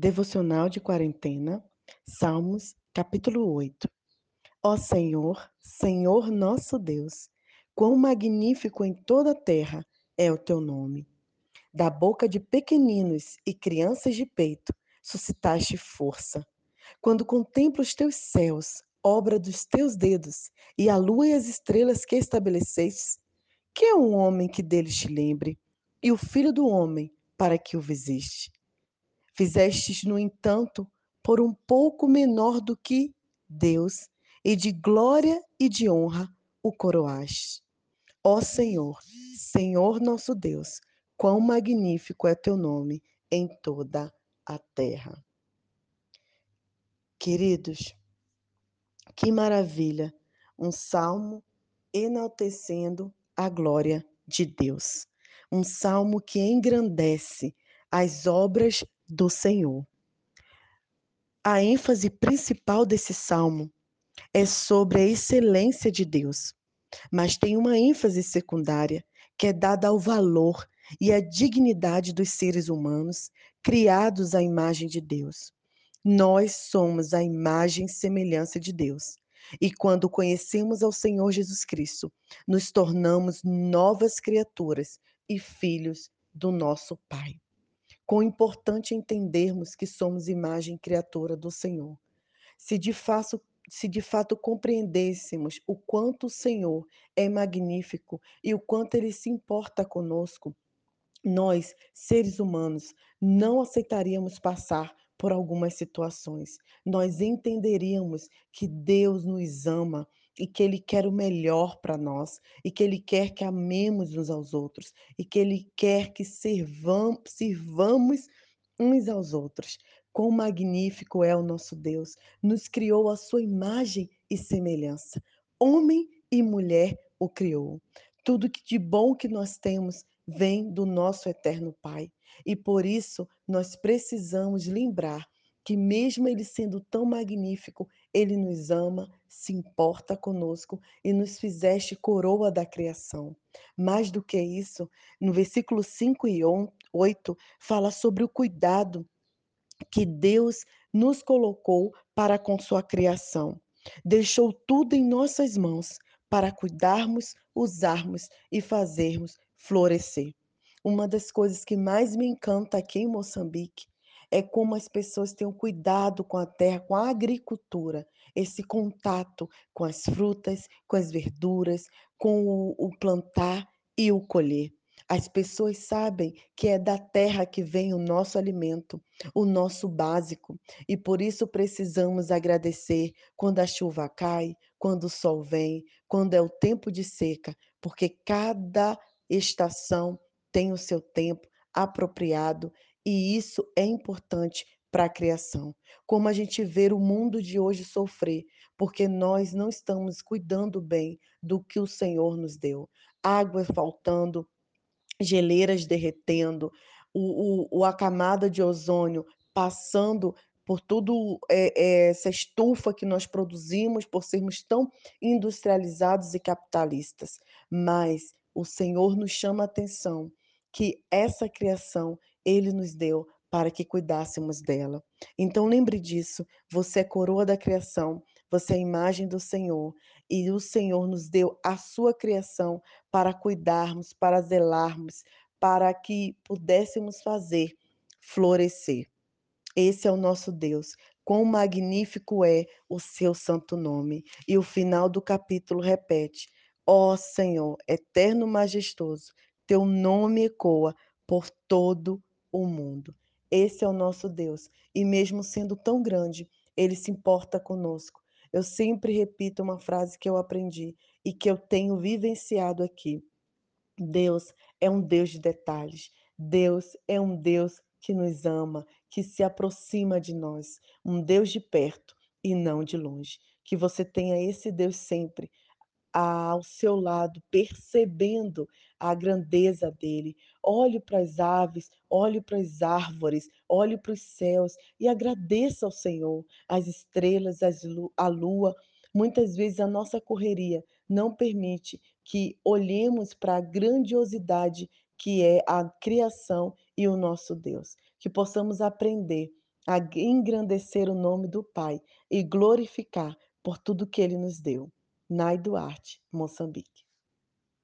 Devocional de quarentena, Salmos, capítulo 8. Ó Senhor, Senhor nosso Deus, quão magnífico em toda a terra é o teu nome. Da boca de pequeninos e crianças de peito, suscitaste força. Quando contemplo os teus céus, obra dos teus dedos, e a lua e as estrelas que estabelecestes, que é um homem que deles te lembre, e o filho do homem para que o visite? Fizestes, no entanto, por um pouco menor do que Deus, e de glória e de honra o coroaste. Ó Senhor, Senhor nosso Deus, quão magnífico é teu nome em toda a terra. Queridos, que maravilha! Um salmo enaltecendo a glória de Deus. Um salmo que engrandece as obras do Senhor. A ênfase principal desse salmo é sobre a excelência de Deus, mas tem uma ênfase secundária que é dada ao valor e à dignidade dos seres humanos criados à imagem de Deus. Nós somos a imagem e semelhança de Deus. E quando conhecemos ao Senhor Jesus Cristo, nos tornamos novas criaturas e filhos do nosso Pai. Quão importante entendermos que somos imagem criatura do Senhor. Se de fato se de fato compreendêssemos o quanto o Senhor é magnífico e o quanto ele se importa conosco, nós, seres humanos, não aceitaríamos passar por algumas situações. Nós entenderíamos que Deus nos ama e que Ele quer o melhor para nós, e que Ele quer que amemos uns aos outros, e que Ele quer que sirvamos, sirvamos uns aos outros. Quão magnífico é o nosso Deus! Nos criou a sua imagem e semelhança. Homem e mulher o criou. Tudo que de bom que nós temos vem do nosso eterno Pai. E por isso nós precisamos lembrar que, mesmo Ele sendo tão magnífico, Ele nos ama, se importa conosco e nos fizeste coroa da criação. Mais do que isso, no versículo 5 e 8, fala sobre o cuidado que Deus nos colocou para com sua criação. Deixou tudo em nossas mãos para cuidarmos, usarmos e fazermos florescer. Uma das coisas que mais me encanta aqui em Moçambique é como as pessoas têm um cuidado com a terra, com a agricultura, esse contato com as frutas, com as verduras, com o, o plantar e o colher. As pessoas sabem que é da terra que vem o nosso alimento, o nosso básico, e por isso precisamos agradecer quando a chuva cai, quando o sol vem, quando é o tempo de seca, porque cada estação tem o seu tempo apropriado e isso é importante para a criação. Como a gente vê o mundo de hoje sofrer, porque nós não estamos cuidando bem do que o Senhor nos deu. Água faltando, geleiras derretendo, o, o, a camada de ozônio passando por tudo é, é, essa estufa que nós produzimos por sermos tão industrializados e capitalistas. Mas o Senhor nos chama a atenção que essa criação ele nos deu para que cuidássemos dela. Então lembre disso, você é coroa da criação, você é a imagem do Senhor e o Senhor nos deu a sua criação para cuidarmos, para zelarmos, para que pudéssemos fazer florescer. Esse é o nosso Deus. Quão magnífico é o seu santo nome. E o final do capítulo repete: Ó oh, Senhor, eterno majestoso, teu nome ecoa por todo o mundo. Esse é o nosso Deus. E mesmo sendo tão grande, ele se importa conosco. Eu sempre repito uma frase que eu aprendi e que eu tenho vivenciado aqui. Deus é um Deus de detalhes. Deus é um Deus que nos ama, que se aproxima de nós, um Deus de perto e não de longe. Que você tenha esse Deus sempre ao seu lado, percebendo a grandeza dele. Olhe para as aves, olhe para as árvores, olhe para os céus e agradeça ao Senhor, as estrelas, as, a lua. Muitas vezes a nossa correria não permite que olhemos para a grandiosidade que é a criação e o nosso Deus. Que possamos aprender a engrandecer o nome do Pai e glorificar por tudo que ele nos deu. Nai Duarte, Moçambique.